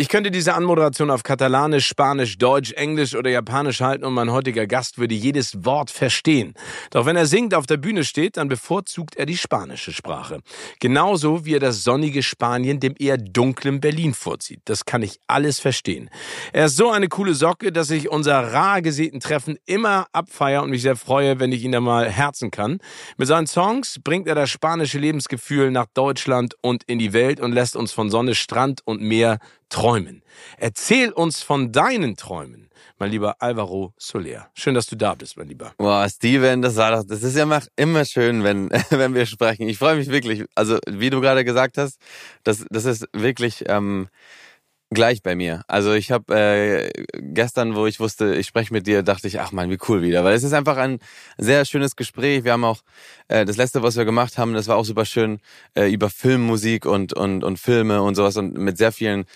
Ich könnte diese Anmoderation auf Katalanisch, Spanisch, Deutsch, Englisch oder Japanisch halten und mein heutiger Gast würde jedes Wort verstehen. Doch wenn er singt, auf der Bühne steht, dann bevorzugt er die spanische Sprache. Genauso wie er das sonnige Spanien dem eher dunklen Berlin vorzieht. Das kann ich alles verstehen. Er ist so eine coole Socke, dass ich unser rar gesäten Treffen immer abfeier und mich sehr freue, wenn ich ihn da mal herzen kann. Mit seinen Songs bringt er das spanische Lebensgefühl nach Deutschland und in die Welt und lässt uns von Sonne, Strand und Meer träumen. Erzähl uns von deinen Träumen, mein lieber Alvaro Soler. Schön, dass du da bist, mein Lieber. Boah, Steven, das war doch, das ist ja immer, schön, wenn, wenn wir sprechen. Ich freue mich wirklich. Also, wie du gerade gesagt hast, das, das ist wirklich, ähm, gleich bei mir. Also ich habe äh, gestern, wo ich wusste, ich spreche mit dir, dachte ich, ach man, wie cool wieder, weil es ist einfach ein sehr schönes Gespräch. Wir haben auch äh, das letzte, was wir gemacht haben, das war auch super schön äh, über Filmmusik und und und Filme und sowas und mit sehr vielen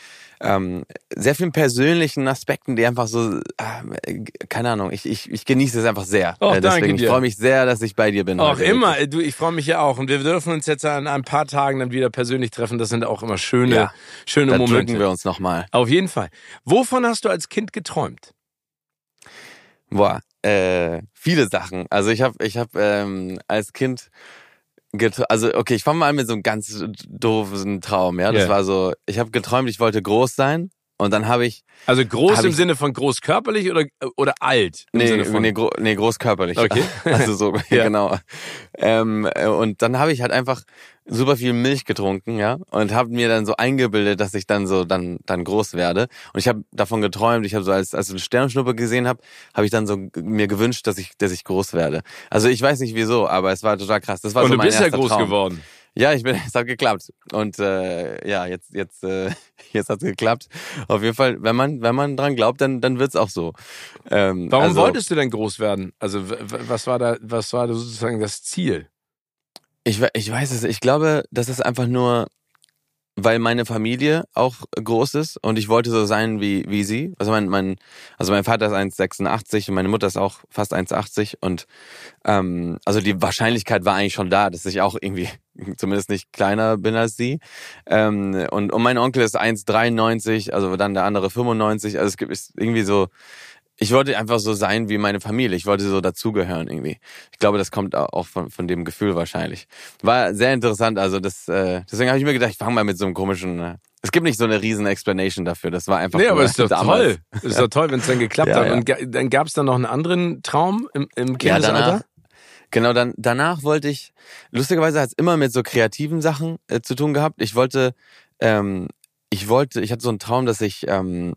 ähm, sehr vielen persönlichen Aspekten, die einfach so, äh, keine Ahnung, ich, ich, ich genieße es einfach sehr. Oh, äh, deswegen, ich freue mich sehr, dass ich bei dir bin. Auch immer, du, ich freue mich ja auch. Und wir dürfen uns jetzt an ein paar Tagen dann wieder persönlich treffen. Das sind auch immer schöne, ja, schöne da Momente. drücken wir uns nochmal. Auf jeden Fall. Wovon hast du als Kind geträumt? Boah, äh, viele Sachen. Also ich habe ich hab, ähm, als Kind also okay, ich fange mal an mit so einem ganz doofen Traum, ja. Das yeah. war so, ich habe geträumt, ich wollte groß sein und dann habe ich Also groß im ich, Sinne von groß körperlich oder oder alt im nee, Sinne von nee, gro nee groß körperlich. Okay. also so ja. genau. Ähm, und dann habe ich halt einfach super viel Milch getrunken, ja, und habe mir dann so eingebildet, dass ich dann so dann dann groß werde. Und ich habe davon geträumt. Ich habe so als als ich eine Sternschnuppe gesehen habe, habe ich dann so mir gewünscht, dass ich dass ich groß werde. Also ich weiß nicht wieso, aber es war total krass. Das war und so mein du bist ja groß Traum. geworden. Ja, ich bin, es hat geklappt. Und äh, ja, jetzt, jetzt, äh, jetzt hat's geklappt. Auf jeden Fall, wenn man, wenn man dran glaubt, dann, dann wird's auch so. Ähm, Warum also, wolltest du denn groß werden? Also was war da, was war da sozusagen das Ziel? Ich, ich weiß es. Ich glaube, das ist einfach nur, weil meine Familie auch groß ist und ich wollte so sein wie, wie sie. Also mein, mein, also mein Vater ist 1,86 und meine Mutter ist auch fast 1,80 und ähm, also die Wahrscheinlichkeit war eigentlich schon da, dass ich auch irgendwie zumindest nicht kleiner bin als sie. Ähm, und, und mein Onkel ist 1,93, also dann der andere 95. Also es gibt irgendwie so, ich wollte einfach so sein wie meine Familie. Ich wollte so dazugehören irgendwie. Ich glaube, das kommt auch von, von dem Gefühl wahrscheinlich. War sehr interessant. Also das, äh, deswegen habe ich mir gedacht, ich fange mal mit so einem komischen. Äh, es gibt nicht so eine riesen Explanation dafür. Das war einfach. Nee, aber ist doch damals. toll. Ist doch toll, wenn es dann geklappt ja, hat. Ja. Und dann gab es dann noch einen anderen Traum im, im Kindesalter. Ja, danach, genau, dann danach wollte ich. Lustigerweise hat es immer mit so kreativen Sachen äh, zu tun gehabt. Ich wollte, ähm, ich wollte, ich hatte so einen Traum, dass ich ähm,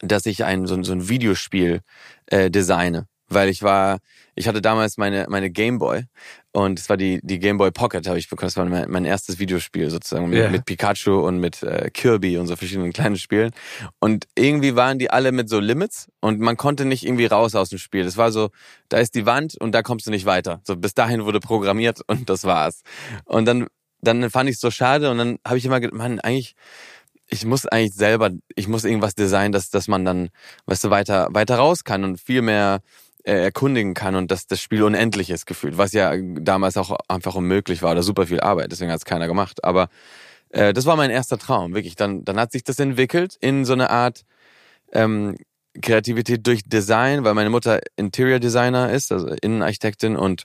dass ich ein so, so ein Videospiel äh, designe, weil ich war, ich hatte damals meine meine Gameboy und es war die die Gameboy Pocket habe ich bekommen. Das war mein, mein erstes Videospiel sozusagen mit, yeah. mit Pikachu und mit äh, Kirby und so verschiedenen kleinen Spielen. Und irgendwie waren die alle mit so Limits und man konnte nicht irgendwie raus aus dem Spiel. Das war so, da ist die Wand und da kommst du nicht weiter. So bis dahin wurde programmiert und das war's. Und dann dann fand ich es so schade und dann habe ich immer gedacht, man eigentlich ich muss eigentlich selber, ich muss irgendwas designen, dass, dass man dann, weißt du, weiter, weiter raus kann und viel mehr äh, erkundigen kann und dass das Spiel unendlich ist gefühlt, was ja damals auch einfach unmöglich war oder super viel Arbeit, deswegen hat es keiner gemacht. Aber äh, das war mein erster Traum, wirklich. Dann, dann hat sich das entwickelt in so eine Art ähm, Kreativität durch Design, weil meine Mutter Interior Designer ist, also Innenarchitektin und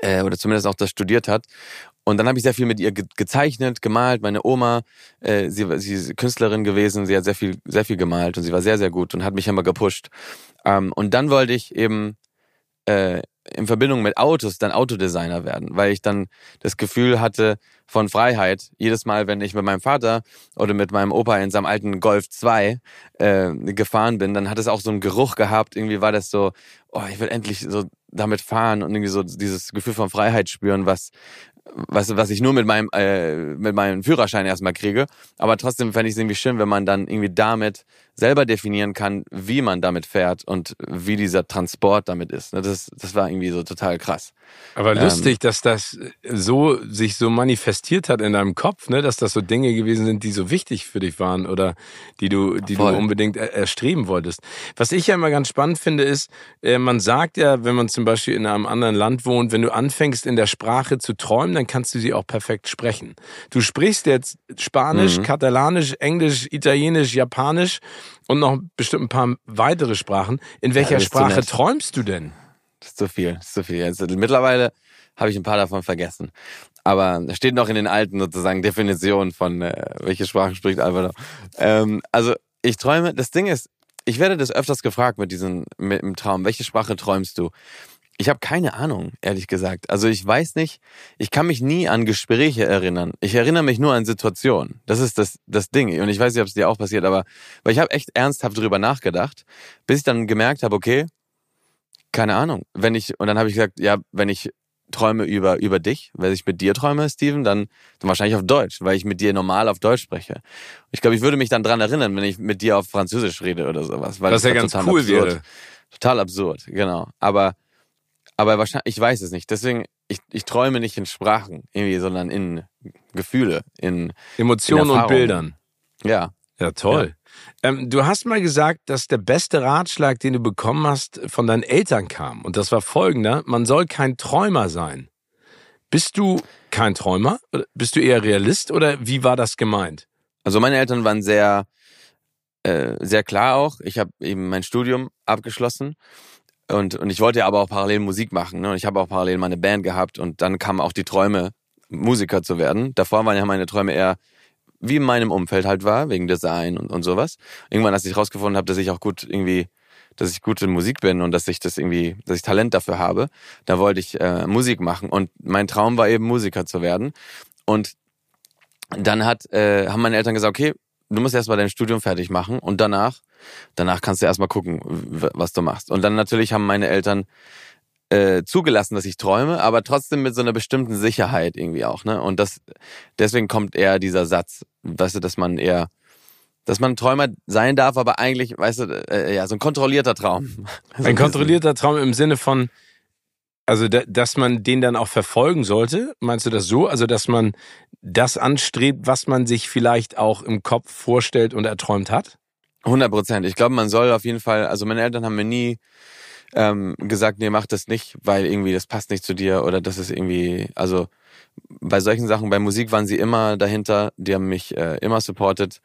äh, oder zumindest auch das studiert hat. Und dann habe ich sehr viel mit ihr ge gezeichnet, gemalt. Meine Oma, äh, sie, sie ist Künstlerin gewesen, sie hat sehr viel, sehr viel gemalt und sie war sehr, sehr gut und hat mich immer gepusht. Ähm, und dann wollte ich eben äh, in Verbindung mit Autos dann Autodesigner werden, weil ich dann das Gefühl hatte von Freiheit. Jedes Mal, wenn ich mit meinem Vater oder mit meinem Opa in seinem alten Golf 2 äh, gefahren bin, dann hat es auch so einen Geruch gehabt. Irgendwie war das so, oh, ich will endlich so damit fahren und irgendwie so dieses Gefühl von Freiheit spüren, was was, was ich nur mit meinem, äh, mit meinem Führerschein erstmal kriege. Aber trotzdem fände ich es irgendwie schön, wenn man dann irgendwie damit selber definieren kann, wie man damit fährt und wie dieser Transport damit ist. Ne, das, das war irgendwie so total krass. Aber lustig, ähm, dass das so sich so manifestiert hat in deinem Kopf, ne? dass das so Dinge gewesen sind, die so wichtig für dich waren oder die du, die voll. du unbedingt erstreben wolltest. Was ich ja immer ganz spannend finde, ist, äh, man sagt ja, wenn man zum Beispiel in einem anderen Land wohnt, wenn du anfängst in der Sprache zu träumen, dann kannst du sie auch perfekt sprechen. Du sprichst jetzt Spanisch, mhm. Katalanisch, Englisch, Italienisch, Japanisch und noch bestimmt ein paar weitere Sprachen. In welcher ja, Sprache träumst du denn? Das ist zu viel, das ist zu viel. Also, mittlerweile habe ich ein paar davon vergessen. Aber es steht noch in den alten sozusagen Definitionen von, äh, welche Sprache spricht Albert. Ähm, also ich träume, das Ding ist, ich werde das öfters gefragt mit diesem mit dem Traum, welche Sprache träumst du? Ich habe keine Ahnung, ehrlich gesagt. Also ich weiß nicht, ich kann mich nie an Gespräche erinnern. Ich erinnere mich nur an Situationen. Das ist das, das Ding. Und ich weiß nicht, ob es dir auch passiert, aber weil ich habe echt ernsthaft drüber nachgedacht, bis ich dann gemerkt habe, okay, keine Ahnung. Wenn ich, und dann habe ich gesagt, ja, wenn ich träume über, über dich, wenn ich mit dir träume, Steven, dann, dann wahrscheinlich auf Deutsch, weil ich mit dir normal auf Deutsch spreche. Ich glaube, ich würde mich dann dran erinnern, wenn ich mit dir auf Französisch rede oder sowas. Weil Was ja ganz cool absurd. wäre. Total absurd, genau. Aber aber wahrscheinlich, ich weiß es nicht. Deswegen, ich, ich träume nicht in Sprachen irgendwie, sondern in Gefühle, in Emotionen in und Bildern. Ja. Ja, toll. Ja. Ähm, du hast mal gesagt, dass der beste Ratschlag, den du bekommen hast, von deinen Eltern kam. Und das war folgender. Man soll kein Träumer sein. Bist du kein Träumer? Bist du eher Realist oder wie war das gemeint? Also meine Eltern waren sehr, äh, sehr klar auch. Ich habe eben mein Studium abgeschlossen und, und ich wollte ja aber auch parallel Musik machen. Ne? Und ich habe auch parallel meine Band gehabt und dann kamen auch die Träume, Musiker zu werden. Davor waren ja meine Träume eher wie in meinem Umfeld halt war, wegen Design und, und sowas. Irgendwann, als ich rausgefunden habe, dass ich auch gut irgendwie, dass ich gut in Musik bin und dass ich das irgendwie, dass ich Talent dafür habe, da wollte ich äh, Musik machen. Und mein Traum war eben Musiker zu werden. Und dann hat, äh, haben meine Eltern gesagt, okay, du musst erstmal dein Studium fertig machen und danach danach kannst du erstmal gucken, was du machst. Und dann natürlich haben meine Eltern äh, zugelassen, dass ich träume, aber trotzdem mit so einer bestimmten Sicherheit irgendwie auch. Ne? Und das deswegen kommt eher dieser Satz, weißt du, dass man eher dass man Träumer sein darf, aber eigentlich, weißt du, äh, ja, so ein kontrollierter Traum. So ein kontrollierter Traum im Sinne von, also, dass man den dann auch verfolgen sollte, meinst du das so? Also, dass man das anstrebt, was man sich vielleicht auch im Kopf vorstellt und erträumt hat? 100 Prozent. Ich glaube, man soll auf jeden Fall, also meine Eltern haben mir nie ähm, gesagt, nee, mach das nicht, weil irgendwie das passt nicht zu dir oder das ist irgendwie, also bei solchen Sachen, bei Musik waren sie immer dahinter, die haben mich äh, immer supported,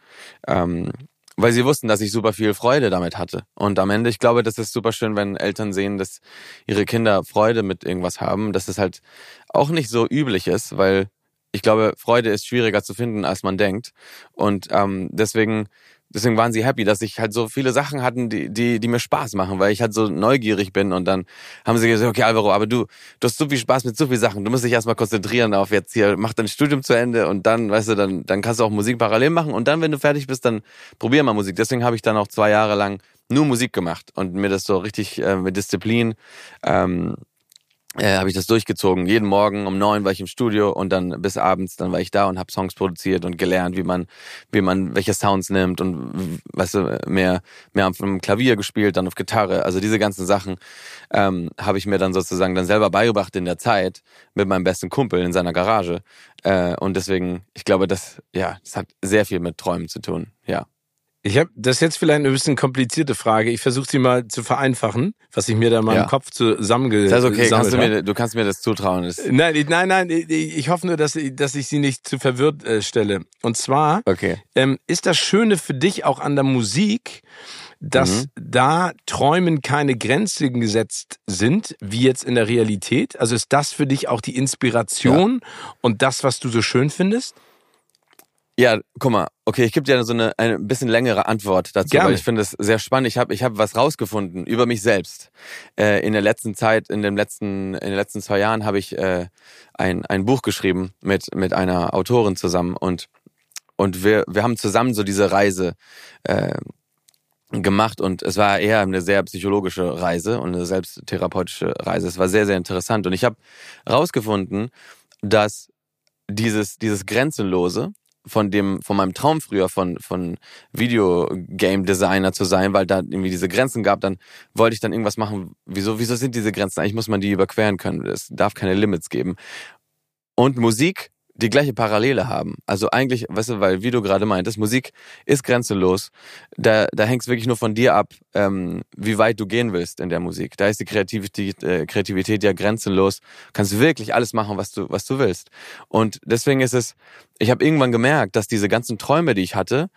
ähm, weil sie wussten, dass ich super viel Freude damit hatte. Und am Ende, ich glaube, das ist super schön, wenn Eltern sehen, dass ihre Kinder Freude mit irgendwas haben, dass es halt auch nicht so üblich ist, weil ich glaube, Freude ist schwieriger zu finden, als man denkt. Und ähm, deswegen deswegen waren sie happy, dass ich halt so viele Sachen hatten, die, die, die mir Spaß machen, weil ich halt so neugierig bin und dann haben sie gesagt, okay Alvaro, aber du, du hast so viel Spaß mit so vielen Sachen, du musst dich erstmal konzentrieren auf jetzt hier, mach dein Studium zu Ende und dann, weißt du, dann, dann kannst du auch Musik parallel machen und dann, wenn du fertig bist, dann probier mal Musik. Deswegen habe ich dann auch zwei Jahre lang nur Musik gemacht und mir das so richtig äh, mit Disziplin ähm, äh, habe ich das durchgezogen. Jeden Morgen um neun war ich im Studio und dann bis abends, dann war ich da und habe Songs produziert und gelernt, wie man, wie man welche Sounds nimmt und weißt du, mehr, mehr auf dem Klavier gespielt, dann auf Gitarre. Also diese ganzen Sachen ähm, habe ich mir dann sozusagen dann selber beigebracht in der Zeit mit meinem besten Kumpel in seiner Garage. Äh, und deswegen, ich glaube, das, ja, das hat sehr viel mit Träumen zu tun, ja. Ich habe das ist jetzt vielleicht eine bisschen komplizierte Frage. Ich versuche sie mal zu vereinfachen, was ich mir da mal ja. im Kopf zusammengesammelt habe. Das ist okay, kannst du, mir, du kannst mir das zutrauen. Das nein, nein, nein, ich hoffe nur, dass, dass ich sie nicht zu verwirrt äh, stelle. Und zwar okay. ähm, ist das Schöne für dich auch an der Musik, dass mhm. da Träumen keine Grenzen gesetzt sind, wie jetzt in der Realität? Also ist das für dich auch die Inspiration ja. und das, was du so schön findest? Ja, guck mal, okay, ich gebe dir so eine, eine bisschen längere Antwort dazu, Gerne. weil ich finde es sehr spannend. Ich habe ich hab was rausgefunden über mich selbst. Äh, in der letzten Zeit, in, dem letzten, in den letzten zwei Jahren habe ich äh, ein, ein Buch geschrieben mit, mit einer Autorin zusammen und, und wir, wir haben zusammen so diese Reise äh, gemacht und es war eher eine sehr psychologische Reise und eine selbsttherapeutische Reise. Es war sehr, sehr interessant und ich habe rausgefunden, dass dieses, dieses Grenzenlose, von dem, von meinem Traum früher von, von Videogame Designer zu sein, weil da irgendwie diese Grenzen gab, dann wollte ich dann irgendwas machen. Wieso, wieso sind diese Grenzen? Eigentlich muss man die überqueren können. Es darf keine Limits geben. Und Musik die gleiche Parallele haben. Also eigentlich, weißt du, weil wie du gerade meintest, Musik ist grenzenlos. Da, da hängt es wirklich nur von dir ab, ähm, wie weit du gehen willst in der Musik. Da ist die Kreativität, äh, Kreativität ja grenzenlos. Du kannst wirklich alles machen, was du, was du willst. Und deswegen ist es, ich habe irgendwann gemerkt, dass diese ganzen Träume, die ich hatte,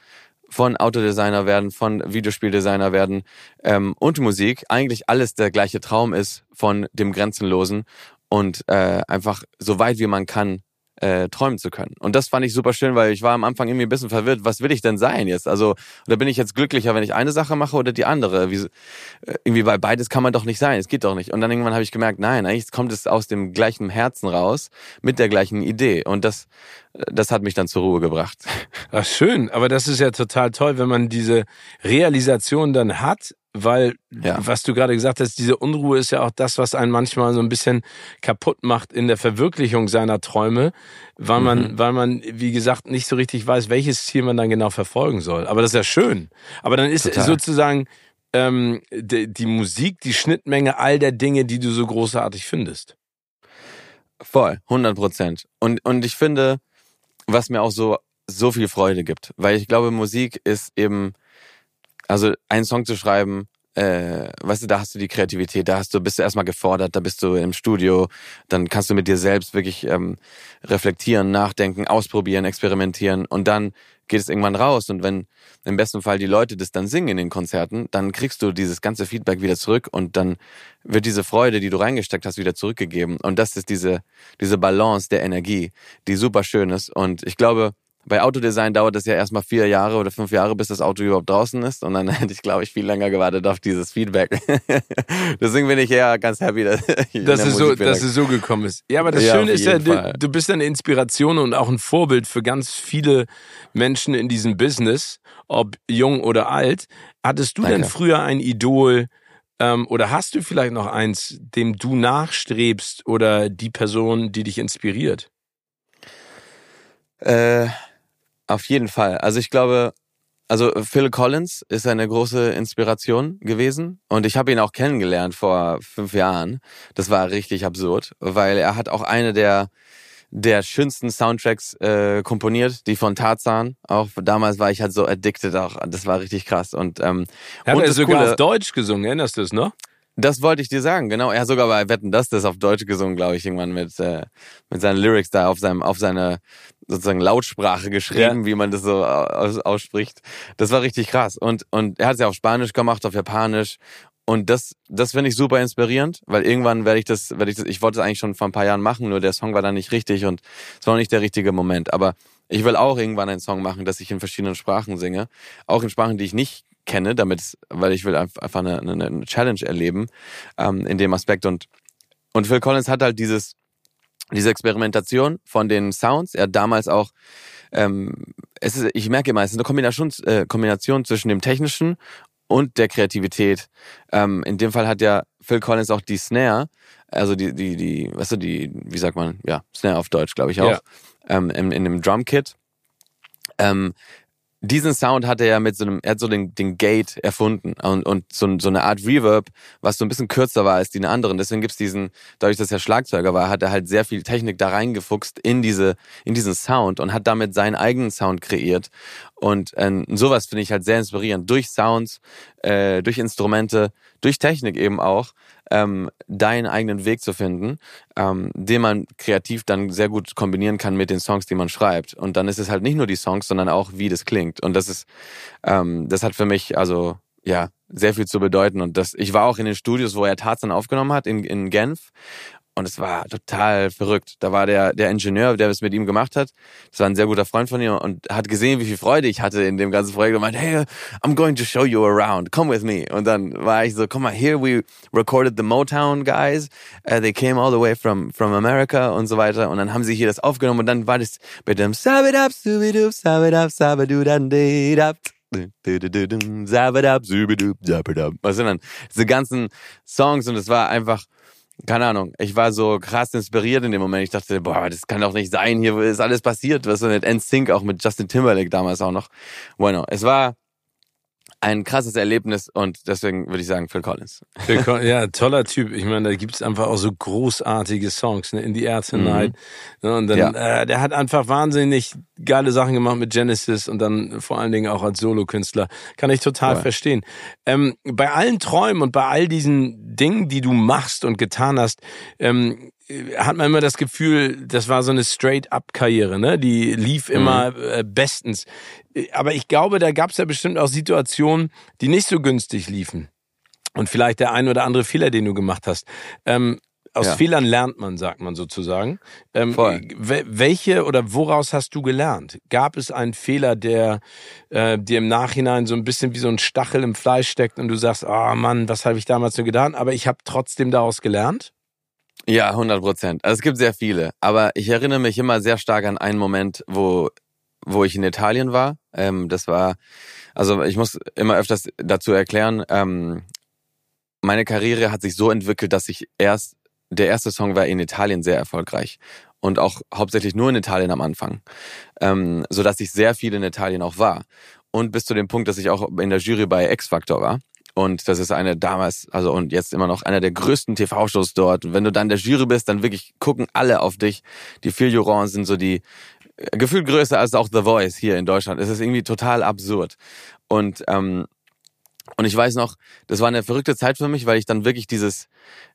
von Autodesigner werden, von Videospieldesigner werden ähm, und Musik, eigentlich alles der gleiche Traum ist von dem Grenzenlosen und äh, einfach so weit wie man kann äh, träumen zu können. Und das fand ich super schön, weil ich war am Anfang irgendwie ein bisschen verwirrt, was will ich denn sein jetzt? Also, oder bin ich jetzt glücklicher, wenn ich eine Sache mache oder die andere? Wie, äh, irgendwie, weil beides kann man doch nicht sein, es geht doch nicht. Und dann irgendwann habe ich gemerkt, nein, eigentlich kommt es aus dem gleichen Herzen raus, mit der gleichen Idee. Und das, das hat mich dann zur Ruhe gebracht. Ach, schön, aber das ist ja total toll, wenn man diese Realisation dann hat, weil, ja. was du gerade gesagt hast, diese Unruhe ist ja auch das, was einen manchmal so ein bisschen kaputt macht in der Verwirklichung seiner Träume, weil man, mhm. weil man, wie gesagt, nicht so richtig weiß, welches Ziel man dann genau verfolgen soll. Aber das ist ja schön. Aber dann ist Total. sozusagen ähm, die, die Musik die Schnittmenge all der Dinge, die du so großartig findest. Voll, 100 Prozent. Und, und ich finde, was mir auch so, so viel Freude gibt, weil ich glaube, Musik ist eben, also einen Song zu schreiben, äh, weißt du, da hast du die Kreativität, da hast du, bist du erstmal gefordert, da bist du im Studio, dann kannst du mit dir selbst wirklich ähm, reflektieren, nachdenken, ausprobieren, experimentieren und dann geht es irgendwann raus und wenn im besten Fall die Leute das dann singen in den Konzerten, dann kriegst du dieses ganze Feedback wieder zurück und dann wird diese Freude, die du reingesteckt hast, wieder zurückgegeben und das ist diese diese Balance der Energie, die super schön ist und ich glaube, bei Autodesign dauert es ja erstmal vier Jahre oder fünf Jahre, bis das Auto überhaupt draußen ist. Und dann hätte ich, glaube ich, viel länger gewartet auf dieses Feedback. Deswegen bin ich ja ganz happy, dass, dass, es so, dass es so gekommen ist. Ja, aber das ja, Schöne ist ja, du, du, bist eine Inspiration und auch ein Vorbild für ganz viele Menschen in diesem Business, ob jung oder alt. Hattest du Danke. denn früher ein Idol, ähm, oder hast du vielleicht noch eins, dem du nachstrebst oder die Person, die dich inspiriert? Äh, auf jeden Fall. Also ich glaube, also Phil Collins ist eine große Inspiration gewesen und ich habe ihn auch kennengelernt vor fünf Jahren. Das war richtig absurd, weil er hat auch eine der der schönsten Soundtracks äh, komponiert, die von Tarzan. Auch damals war ich halt so addicted auch. Das war richtig krass und ähm, hat und er sogar Coole, auf Deutsch gesungen, erinnerst du es noch? Das wollte ich dir sagen, genau. Er hat sogar bei Wetten das das auf Deutsch gesungen, glaube ich, irgendwann mit äh, mit seinen Lyrics da auf seinem auf seine sozusagen Lautsprache geschrieben, ja. wie man das so aus, ausspricht. Das war richtig krass. Und und er hat es ja auf Spanisch gemacht, auf Japanisch. Und das das finde ich super inspirierend, weil irgendwann werde ich das werde ich das ich wollte es eigentlich schon vor ein paar Jahren machen, nur der Song war dann nicht richtig und es war noch nicht der richtige Moment. Aber ich will auch irgendwann einen Song machen, dass ich in verschiedenen Sprachen singe, auch in Sprachen, die ich nicht kenne, damit, weil ich will einfach eine, eine Challenge erleben ähm, in dem Aspekt. Und, und Phil Collins hat halt dieses, diese Experimentation von den Sounds. Er hat damals auch, ähm, es ist, ich merke immer, es ist eine Kombination, äh, Kombination zwischen dem Technischen und der Kreativität. Ähm, in dem Fall hat ja Phil Collins auch die Snare, also die, die, die, weißt du, die, wie sagt man, ja, Snare auf Deutsch, glaube ich auch, ja. ähm, in, in dem Drumkit. Ähm, diesen Sound hat er ja mit so einem, er hat so den, den Gate erfunden und, und so, so eine Art Reverb, was so ein bisschen kürzer war als die anderen. Deswegen gibt's diesen, dadurch, dass er Schlagzeuger war, hat er halt sehr viel Technik da reingefuchst in diese, in diesen Sound und hat damit seinen eigenen Sound kreiert. Und äh, sowas finde ich halt sehr inspirierend. Durch Sounds, äh, durch Instrumente, durch Technik eben auch, ähm, deinen eigenen Weg zu finden, ähm, den man kreativ dann sehr gut kombinieren kann mit den Songs, die man schreibt. Und dann ist es halt nicht nur die Songs, sondern auch, wie das klingt. Und das ist, ähm, das hat für mich also ja sehr viel zu bedeuten. Und das, ich war auch in den Studios, wo er Tarzan aufgenommen hat in, in Genf und es war total verrückt. Da war der, der Ingenieur, der es mit ihm gemacht hat. Das war ein sehr guter Freund von ihm und hat gesehen, wie viel Freude ich hatte in dem ganzen Projekt und meinte, hey, I'm going to show you around. Come with me. Und dann war ich so, komm mal, here we recorded the Motown guys. Uh, they came all the way from, from America und so weiter. Und dann haben sie hier das aufgenommen und dann war das mit dem Sabidab, Subidub, Sabidab, Subidub, Sabadab. Was sind dann diese ganzen Songs und es war einfach keine Ahnung, ich war so krass inspiriert in dem Moment. Ich dachte, boah, das kann doch nicht sein, hier ist alles passiert. Was ist denn NSYNC auch mit Justin Timberlake damals auch noch. Bueno, es war ein krasses Erlebnis und deswegen würde ich sagen Phil Collins. Phil Collins ja, toller Typ. Ich meine, da gibt es einfach auch so großartige Songs, ne? In the Air Tonight. Mhm. Ne? Und dann, ja. äh, der hat einfach wahnsinnig geile Sachen gemacht mit Genesis und dann vor allen Dingen auch als Solokünstler. Kann ich total Voll. verstehen. Ähm, bei allen Träumen und bei all diesen Dingen, die du machst und getan hast, ähm, hat man immer das Gefühl, das war so eine Straight-up-Karriere, ne? Die lief mhm. immer mhm. äh, bestens. Aber ich glaube, da gab es ja bestimmt auch Situationen, die nicht so günstig liefen. Und vielleicht der ein oder andere Fehler, den du gemacht hast. Ähm, aus ja. Fehlern lernt man, sagt man sozusagen. Ähm. Welche oder woraus hast du gelernt? Gab es einen Fehler, der äh, dir im Nachhinein so ein bisschen wie so ein Stachel im Fleisch steckt und du sagst, oh Mann, was habe ich damals so getan? Aber ich habe trotzdem daraus gelernt? Ja, 100 Prozent. Also es gibt sehr viele. Aber ich erinnere mich immer sehr stark an einen Moment, wo, wo ich in Italien war. Ähm, das war, also ich muss immer öfters dazu erklären, ähm, meine Karriere hat sich so entwickelt, dass ich erst, der erste Song war in Italien sehr erfolgreich. Und auch hauptsächlich nur in Italien am Anfang. Ähm, so dass ich sehr viel in Italien auch war. Und bis zu dem Punkt, dass ich auch in der Jury bei X Factor war. Und das ist eine damals, also und jetzt immer noch einer der größten TV-Shows dort. Und wenn du dann der Jury bist, dann wirklich gucken alle auf dich. Die vier Jurors sind so die äh, gefühlt größer als auch The Voice hier in Deutschland. Es ist irgendwie total absurd. Und ähm, und ich weiß noch, das war eine verrückte Zeit für mich, weil ich dann wirklich dieses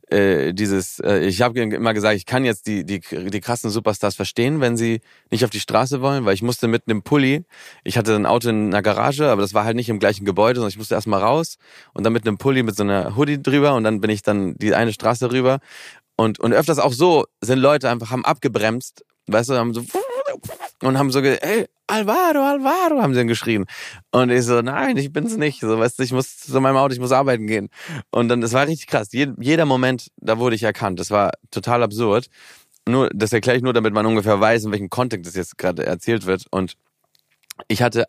äh, dieses, äh, ich habe immer gesagt, ich kann jetzt die, die, die krassen Superstars verstehen, wenn sie nicht auf die Straße wollen, weil ich musste mit einem Pulli, ich hatte ein Auto in einer Garage, aber das war halt nicht im gleichen Gebäude, sondern ich musste erstmal raus und dann mit einem Pulli mit so einer Hoodie drüber und dann bin ich dann die eine Straße rüber. Und, und öfters auch so sind Leute einfach, haben abgebremst, weißt du, haben so und haben so, ey, Alvaro, Alvaro, haben sie dann geschrien. Und ich so, nein, ich bin's nicht. So, weißt du, ich muss zu meinem Auto, ich muss arbeiten gehen. Und dann, das war richtig krass. Jeder Moment, da wurde ich erkannt. Das war total absurd. Nur, das erkläre ich nur, damit man ungefähr weiß, in welchem Kontext das jetzt gerade erzählt wird. Und ich hatte,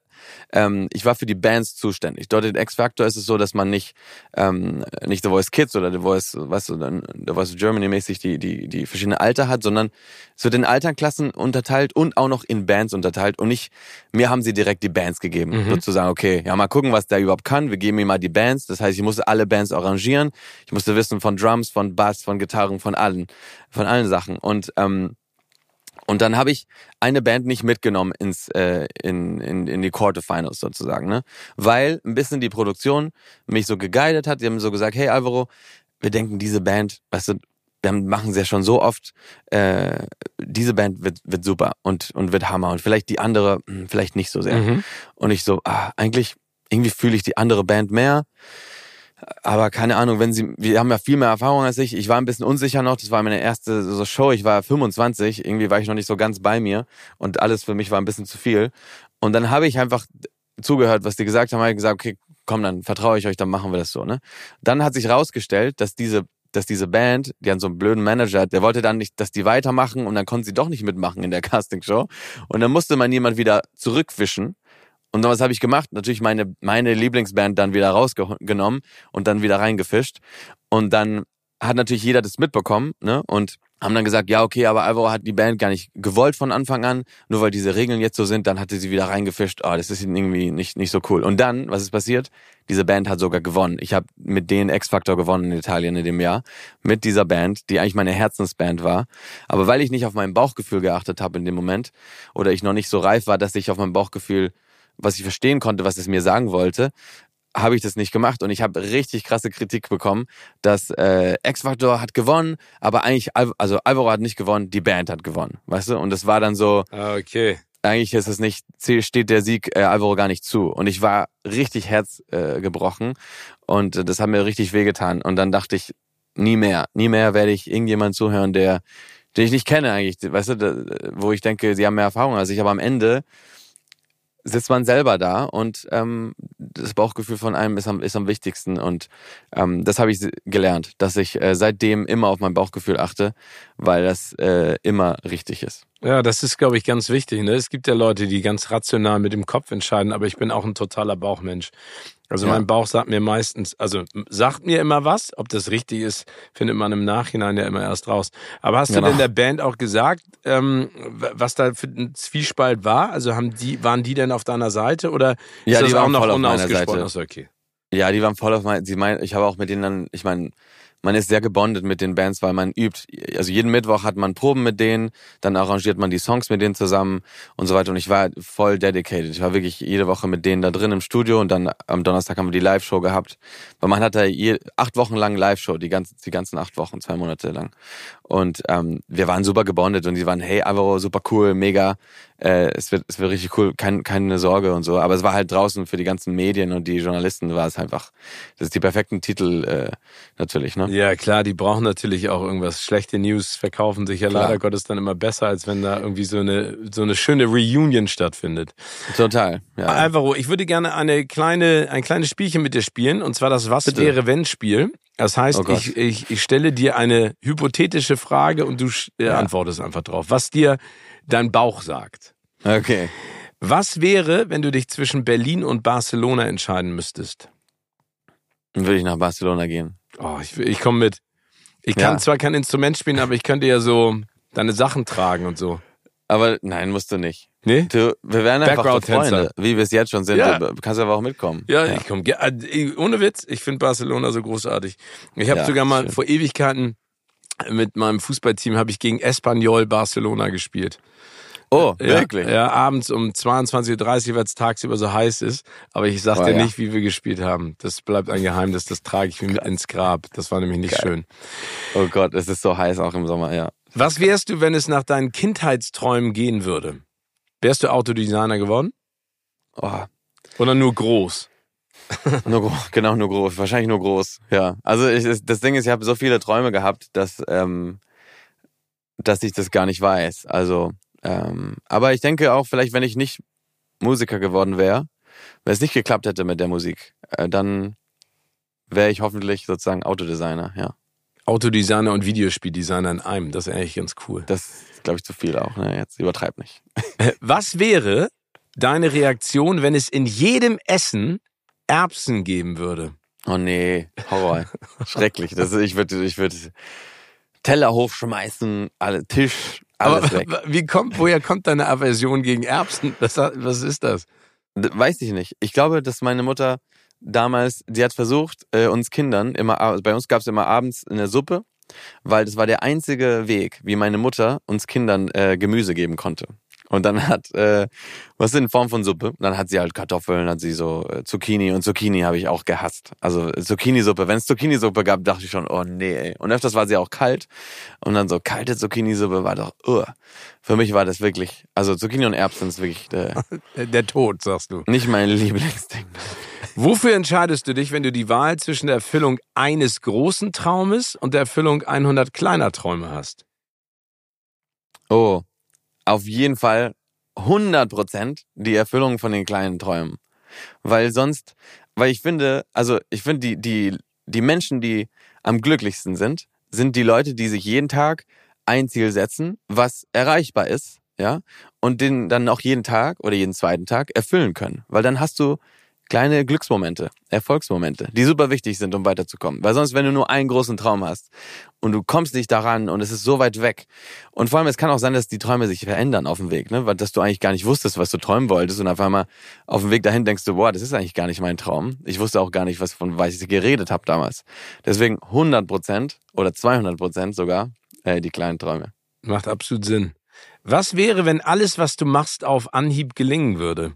ähm, ich war für die Bands zuständig. Dort in X Factor ist es so, dass man nicht ähm, nicht The Voice Kids oder The Voice, weißt du, The Voice Germany mäßig die die die verschiedenen Alter hat, sondern es wird in Alterklassen unterteilt und auch noch in Bands unterteilt. Und nicht mir haben sie direkt die Bands gegeben, mhm. sozusagen. Okay, ja mal gucken, was der überhaupt kann. Wir geben ihm mal die Bands. Das heißt, ich musste alle Bands arrangieren. Ich musste wissen von Drums, von Bass, von Gitarren, von allen, von allen Sachen. Und ähm, und dann habe ich eine Band nicht mitgenommen ins äh, in, in, in die Quarterfinals sozusagen, ne? Weil ein bisschen die Produktion mich so geguidet hat. Die haben so gesagt, hey Alvaro, wir denken, diese Band, weißt du, wir machen es ja schon so oft, äh, diese Band wird, wird super und, und wird Hammer und vielleicht die andere, hm, vielleicht nicht so sehr. Mhm. Und ich so, ah, eigentlich, irgendwie fühle ich die andere Band mehr. Aber keine Ahnung, wenn sie, wir haben ja viel mehr Erfahrung als ich. Ich war ein bisschen unsicher noch. Das war meine erste so Show. Ich war 25. Irgendwie war ich noch nicht so ganz bei mir. Und alles für mich war ein bisschen zu viel. Und dann habe ich einfach zugehört, was die gesagt haben. Habe gesagt, okay, komm, dann vertraue ich euch, dann machen wir das so, ne? Dann hat sich rausgestellt, dass diese dass diese Band, die an so einen blöden Manager hat, der wollte dann nicht, dass die weitermachen und dann konnten sie doch nicht mitmachen in der Castingshow. Und dann musste man jemand wieder zurückwischen. Und dann was habe ich gemacht? Natürlich meine, meine Lieblingsband dann wieder rausgenommen und dann wieder reingefischt. Und dann hat natürlich jeder das mitbekommen, ne? Und haben dann gesagt, ja, okay, aber Alvaro hat die Band gar nicht gewollt von Anfang an, nur weil diese Regeln jetzt so sind, dann hatte sie wieder reingefischt, oh, das ist irgendwie nicht, nicht so cool. Und dann, was ist passiert? Diese Band hat sogar gewonnen. Ich habe mit denen X-Factor gewonnen in Italien in dem Jahr, mit dieser Band, die eigentlich meine Herzensband war. Aber weil ich nicht auf mein Bauchgefühl geachtet habe in dem Moment, oder ich noch nicht so reif war, dass ich auf mein Bauchgefühl was ich verstehen konnte, was es mir sagen wollte, habe ich das nicht gemacht und ich habe richtig krasse Kritik bekommen, dass äh, X-Factor hat gewonnen, aber eigentlich, also Alvaro hat nicht gewonnen, die Band hat gewonnen, weißt du? Und das war dann so, ah, okay. eigentlich ist es nicht, steht der Sieg äh, Alvaro gar nicht zu. Und ich war richtig herzgebrochen äh, gebrochen und äh, das hat mir richtig wehgetan. Und dann dachte ich, nie mehr, nie mehr werde ich irgendjemand zuhören, der, den ich nicht kenne eigentlich, weißt du, wo ich denke, sie haben mehr Erfahrung als ich, aber am Ende sitzt man selber da und ähm, das Bauchgefühl von einem ist am, ist am wichtigsten. Und ähm, das habe ich gelernt, dass ich äh, seitdem immer auf mein Bauchgefühl achte, weil das äh, immer richtig ist. Ja, das ist, glaube ich, ganz wichtig. Ne? Es gibt ja Leute, die ganz rational mit dem Kopf entscheiden, aber ich bin auch ein totaler Bauchmensch. Also ja. mein Bauch sagt mir meistens, also sagt mir immer was, ob das richtig ist, findet man im Nachhinein ja immer erst raus. Aber hast genau. du denn der Band auch gesagt, ähm, was da für ein Zwiespalt war? Also haben die, waren die denn auf deiner Seite oder ist ja, das die auch noch unausgesprochen? Achso, okay. Ja, die waren voll auf mein, sie meinen, ich habe auch mit denen dann, ich meine, man ist sehr gebondet mit den Bands, weil man übt. Also jeden Mittwoch hat man Proben mit denen, dann arrangiert man die Songs mit denen zusammen und so weiter. Und ich war voll dedicated. Ich war wirklich jede Woche mit denen da drin im Studio und dann am Donnerstag haben wir die Live-Show gehabt. Weil man hat da acht Wochen lang Live-Show, die, ganzen die ganzen acht Wochen, zwei Monate lang. Und ähm, wir waren super gebondet und die waren, hey Alvaro, super cool, mega äh, es, wird, es wird richtig cool, kein, keine Sorge und so. Aber es war halt draußen für die ganzen Medien und die Journalisten war es einfach, das ist die perfekten Titel äh, natürlich, ne? Ja, klar, die brauchen natürlich auch irgendwas. Schlechte News verkaufen sich ja klar. leider Gottes dann immer besser, als wenn da irgendwie so eine, so eine schöne Reunion stattfindet. Total, ja. Alvaro, ich würde gerne eine kleine, ein kleines Spielchen mit dir spielen, und zwar das Was wäre wenn Spiel. Das heißt, oh ich, ich, ich stelle dir eine hypothetische Frage und du ja. antwortest einfach drauf. Was dir dein Bauch sagt. Okay. Was wäre, wenn du dich zwischen Berlin und Barcelona entscheiden müsstest? Dann würde ich nach Barcelona gehen. Oh, ich, ich komme mit. Ich kann ja. zwar kein Instrument spielen, aber ich könnte ja so deine Sachen tragen und so. Aber nein, musst du nicht. Nee? Du, wir werden einfach Freunde, wie wir es jetzt schon sind. Ja. Du kannst aber auch mitkommen. Ja, ja. ich komme. Äh, ohne Witz, ich finde Barcelona so großartig. Ich habe ja, sogar mal schön. vor Ewigkeiten mit meinem Fußballteam habe ich gegen Espanyol Barcelona gespielt. Oh, wirklich? Ja, ja abends um 22.30 Uhr, weil es tagsüber so heiß ist. Aber ich sag oh, dir ja. nicht, wie wir gespielt haben. Das bleibt ein Geheimnis, das trage ich mir ins Grab. Das war nämlich nicht Geil. schön. Oh Gott, es ist so heiß auch im Sommer, ja. Was wärst du, wenn es nach deinen Kindheitsträumen gehen würde? Wärst du Autodesigner geworden? Oh. Oder nur groß? nur genau, nur groß. Wahrscheinlich nur groß, ja. Also ich, das Ding ist, ich habe so viele Träume gehabt, dass, ähm, dass ich das gar nicht weiß. Also ähm, aber ich denke auch, vielleicht, wenn ich nicht Musiker geworden wäre, wenn es nicht geklappt hätte mit der Musik, äh, dann wäre ich hoffentlich sozusagen Autodesigner, ja. Autodesigner und Videospieldesigner in einem, das ist eigentlich ganz cool. Das ist, glaube ich, zu viel auch. Ne? Jetzt übertreib nicht. Äh, was wäre deine Reaktion, wenn es in jedem Essen Erbsen geben würde? Oh nee, Horror. Schrecklich. Das, ich würde ich würd Teller hochschmeißen, alle Tisch, alles Aber weg. Wie kommt, woher kommt deine Aversion gegen Erbsen? Was, was ist das? Weiß ich nicht. Ich glaube, dass meine Mutter damals, sie hat versucht, äh, uns Kindern immer, also bei uns gab es immer abends eine Suppe, weil das war der einzige Weg, wie meine Mutter uns Kindern äh, Gemüse geben konnte. Und dann hat, äh, was in Form von Suppe, dann hat sie halt Kartoffeln, hat sie so äh, Zucchini und Zucchini habe ich auch gehasst. Also Zucchini-Suppe, wenn es Zucchini-Suppe gab, dachte ich schon, oh nee, ey. Und öfters war sie auch kalt und dann so kalte Zucchini-Suppe war doch, uh. Für mich war das wirklich, also Zucchini und Erbsen ist wirklich der, der Tod, sagst du. Nicht mein Lieblingsding. Wofür entscheidest du dich, wenn du die Wahl zwischen der Erfüllung eines großen Traumes und der Erfüllung 100 kleiner Träume hast? Oh, auf jeden Fall 100 Prozent die Erfüllung von den kleinen Träumen. Weil sonst, weil ich finde, also ich finde, die, die, die Menschen, die am glücklichsten sind, sind die Leute, die sich jeden Tag ein Ziel setzen, was erreichbar ist, ja, und den dann auch jeden Tag oder jeden zweiten Tag erfüllen können. Weil dann hast du kleine Glücksmomente, Erfolgsmomente, die super wichtig sind, um weiterzukommen. Weil sonst, wenn du nur einen großen Traum hast und du kommst nicht daran und es ist so weit weg. Und vor allem, es kann auch sein, dass die Träume sich verändern auf dem Weg, ne? Weil dass du eigentlich gar nicht wusstest, was du träumen wolltest und auf einmal auf dem Weg dahin denkst du, boah, das ist eigentlich gar nicht mein Traum. Ich wusste auch gar nicht, was von was ich geredet habe damals. Deswegen 100 Prozent oder 200 Prozent sogar äh, die kleinen Träume. Macht absolut Sinn. Was wäre, wenn alles, was du machst, auf Anhieb gelingen würde?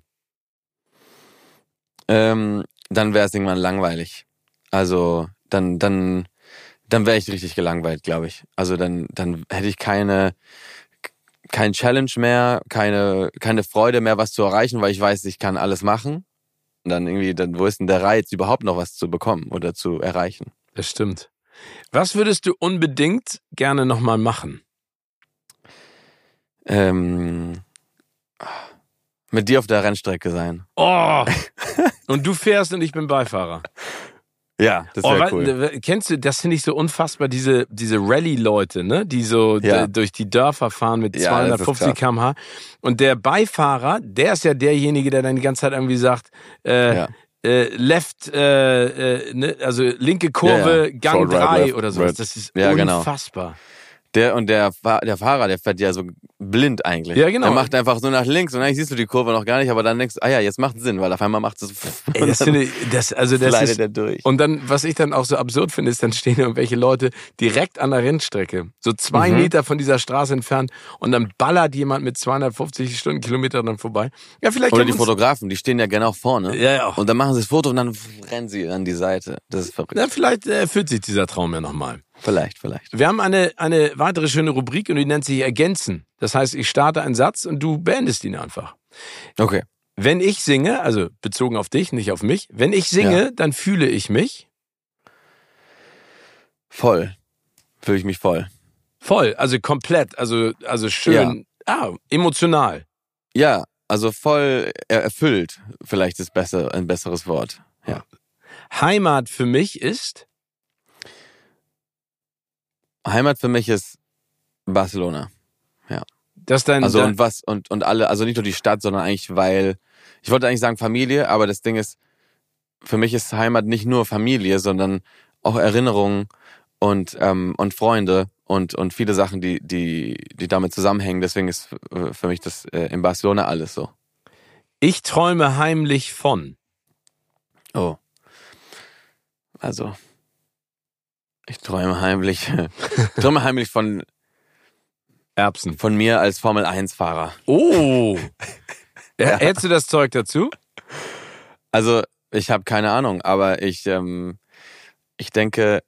Ähm, dann wäre es irgendwann langweilig. Also dann, dann, dann wäre ich richtig gelangweilt, glaube ich. Also dann, dann hätte ich keine, kein Challenge mehr, keine, keine Freude mehr, was zu erreichen, weil ich weiß, ich kann alles machen. Und dann irgendwie, dann, wo ist denn der Reiz, überhaupt noch was zu bekommen oder zu erreichen? Das stimmt. Was würdest du unbedingt gerne nochmal machen? Ähm, mit dir auf der Rennstrecke sein. Oh! Und du fährst und ich bin Beifahrer. Ja, das Oh, wäre wa- cool. w- Kennst du, das finde ich so unfassbar, diese, diese Rallye-Leute, ne? die so Ja. durch die Dörfer fahren mit Ja, das ist 250 krass. km/h. Und der Beifahrer, der ist ja derjenige, der dann die ganze Zeit irgendwie sagt, äh, Ja. äh, Left, äh, äh, ne? also linke Kurve. Gang Short right, 3 left, oder sowas. right. Das ist Ja, genau. Der und der, der Fahrer, der fährt ja so blind eigentlich. Ja, genau. Der macht einfach so nach links und eigentlich siehst du die Kurve noch gar nicht, aber dann denkst du, ah ja, jetzt macht Sinn, weil auf einmal macht es. Ey, das finde ich, das, also das ist, er durch. Und dann, was ich dann auch so absurd finde, ist, dann stehen irgendwelche Leute direkt an der Rennstrecke, so zwei Mhm. Meter von dieser Straße entfernt und dann ballert jemand mit 250 Stundenkilometern dann vorbei. Ja, vielleicht Oder die Fotografen, die stehen ja gerne auch vorne. Ja, ja. Und dann machen sie das Foto und dann rennen sie an die Seite. Das ist verrückt. Ja, vielleicht äh, erfüllt sich dieser Traum ja nochmal. Vielleicht, vielleicht. Wir haben eine, eine weitere schöne Rubrik und die nennt sich Ergänzen. Das heißt, ich starte einen Satz und du beendest ihn einfach. Okay. Wenn ich singe, also bezogen auf dich, nicht auf mich, wenn ich singe, Ja. dann fühle ich mich Voll. Fühle ich mich voll. voll, also komplett, also, also schön, ah, emotional. Ja, also voll er- erfüllt. Vielleicht ist besser, ein besseres Wort. Ja. Heimat für mich ist Heimat für mich ist Barcelona. dass dein, Also dein und was und und alle, also nicht nur die Stadt, sondern eigentlich weil ich wollte eigentlich sagen Familie, aber das Ding ist für mich ist Heimat nicht nur Familie, sondern auch Erinnerungen und ähm, und Freunde und und viele Sachen, die die die damit zusammenhängen. Deswegen ist äh, für mich das äh, in Barcelona alles so. ich träume heimlich von. Oh. Also ich träume heimlich, ich träume heimlich von Erbsen. von mir als Formel 1 Fahrer. Oh. ja. Hättest du das Zeug dazu? Also, ich habe keine Ahnung, aber ich, ähm, ich denke,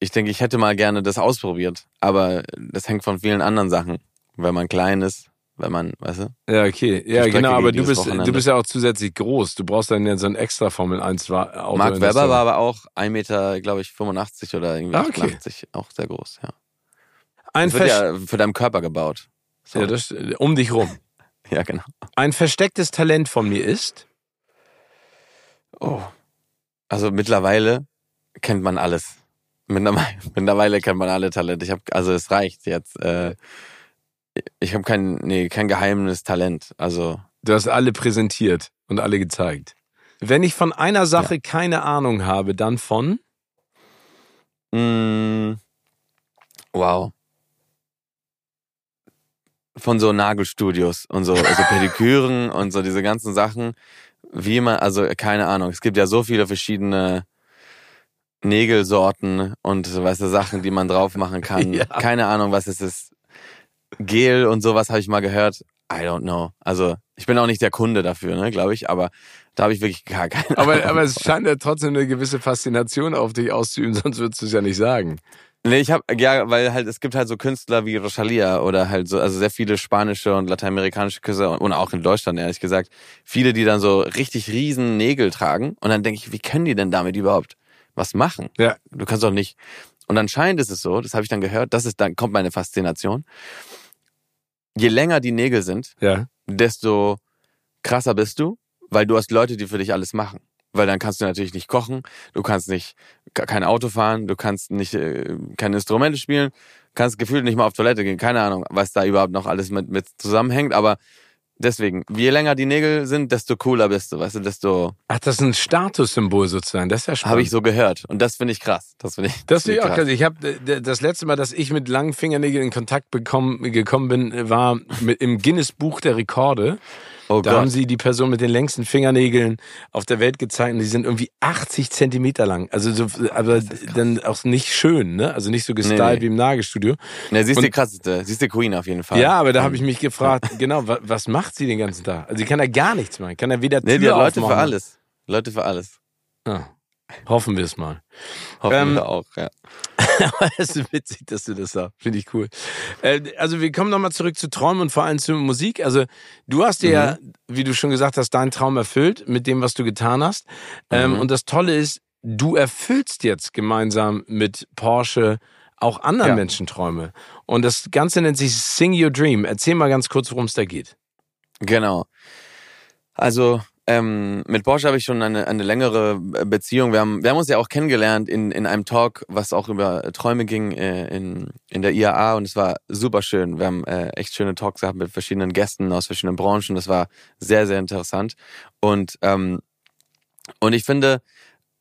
ich denke, ich hätte mal gerne das ausprobiert. Aber das hängt von vielen anderen Sachen. Wenn man klein ist, wenn man, weißt du? Ja, okay. Ja, genau, aber du bist, du bist ja auch zusätzlich groß. Du brauchst dann ja so ein extra Formel 1 Auto. Mark Webber war aber auch 1 Meter, glaube ich, 85 oder irgendwie Ah, okay. 88. Auch sehr groß, ja. ein Das wird ja für deinen Körper gebaut. So. ja, das, um dich rum. ja, genau. Ein verstecktes Talent von mir ist. Oh. Also mittlerweile kennt man alles. Mittlerweile, mittlerweile kennt man alle Talente. Ich habe, also es reicht jetzt. Äh, ich habe kein, nee, kein geheimes Talent. Also Du hast alle präsentiert und alle gezeigt. Wenn ich von einer Sache keine Ahnung habe, dann von. Mm, wow. Von so Nagelstudios und so, also Pediküren und so diese ganzen Sachen. Wie man, also keine Ahnung. Es gibt ja so viele verschiedene Nägelsorten und so, weißt du, Sachen, die man drauf machen kann. Ja. Keine Ahnung, was es ist. Gel und sowas habe ich mal gehört. I don't know. Also ich bin auch nicht der Kunde dafür, ne, glaube ich, aber da habe ich wirklich gar keine Aber, Ahnung. aber es scheint ja trotzdem eine gewisse Faszination auf dich auszuüben, sonst würdest du es ja nicht sagen. Nee, ich habe ja, weil halt es gibt halt so Künstler wie Rosalia oder halt so also sehr viele spanische und lateinamerikanische Künstler und, und auch in Deutschland ehrlich gesagt, viele die dann so richtig riesen Nägel tragen und dann denke ich, wie können die denn damit überhaupt was machen? Ja. Du kannst doch nicht. Und anscheinend ist es so, das habe ich dann gehört, das ist dann kommt meine Faszination. Je länger die Nägel sind, Ja. desto krasser bist du, weil du hast Leute, die für dich alles machen. Weil dann kannst du natürlich nicht kochen, du kannst nicht ke- kein Auto fahren, du kannst nicht äh, keine Instrumente spielen, kannst gefühlt nicht mal auf Toilette gehen. Keine Ahnung, was da überhaupt noch alles mit, mit zusammenhängt, aber deswegen, je länger die Nägel sind, desto cooler bist du, weißt du, desto Ach, das ist ein Statussymbol sozusagen. Das ist ja spannend. habe ich so gehört und das finde ich krass. Das finde ich Das finde ich auch krass. Ich habe das letzte Mal, dass ich mit langen Fingernägeln in Kontakt bekommen, gekommen bin, war mit, im Guinness Buch der Rekorde. Oh Da haben Gott. sie die Person mit den längsten Fingernägeln auf der Welt gezeigt und die sind irgendwie 80 Zentimeter lang. Also so, aber dann auch nicht schön, ne? Also nicht so gestylt Nee, nee. wie im Nagelstudio. Ne, sie ist Und- die krasseste, sie ist die Queen auf jeden Fall. Ja, aber da habe Ähm, ich mich gefragt, genau, wa, was macht sie den ganzen Tag? Also sie kann ja gar nichts machen. Kann ja weder Tür Nee, die hat Leute aufmachen. für alles. Leute für alles. Ja. Hoffen wir es mal. Hoffen Ähm, wir auch, ja. Aber es ist witzig, dass du das sagst. Finde ich cool. Äh, also wir kommen nochmal zurück zu Träumen und vor allem zur Musik. Also du hast dir ja, Mhm. wie du schon gesagt hast, deinen Traum erfüllt mit dem, was du getan hast. Ähm, Mhm. und das Tolle ist, du erfüllst jetzt gemeinsam mit Porsche auch anderen Ja. Menschen Träume. Und das Ganze nennt sich Sing Your Dream. Erzähl mal ganz kurz, worum es da geht. Genau. Also, ähm, mit Porsche habe ich schon eine, eine längere Beziehung. Wir haben, wir haben uns ja auch kennengelernt in, in einem Talk, was auch über Träume ging äh, in, in der IAA und es war super schön. Wir haben äh, echt schöne Talks gehabt mit verschiedenen Gästen aus verschiedenen Branchen. Das war sehr, sehr interessant. Und, ähm, und ich finde,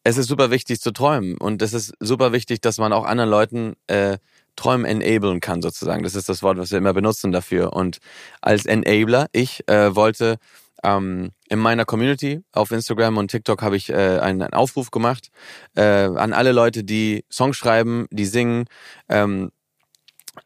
es ist super wichtig zu träumen und es ist super wichtig, dass man auch anderen Leuten äh, Träumen enablen kann sozusagen. Das ist das Wort, was wir immer benutzen dafür. Und als Enabler, ich äh, wollte ähm, in meiner Community auf Instagram und TikTok habe ich äh, einen, einen Aufruf gemacht äh, an alle Leute, die Songs schreiben, die singen, ähm,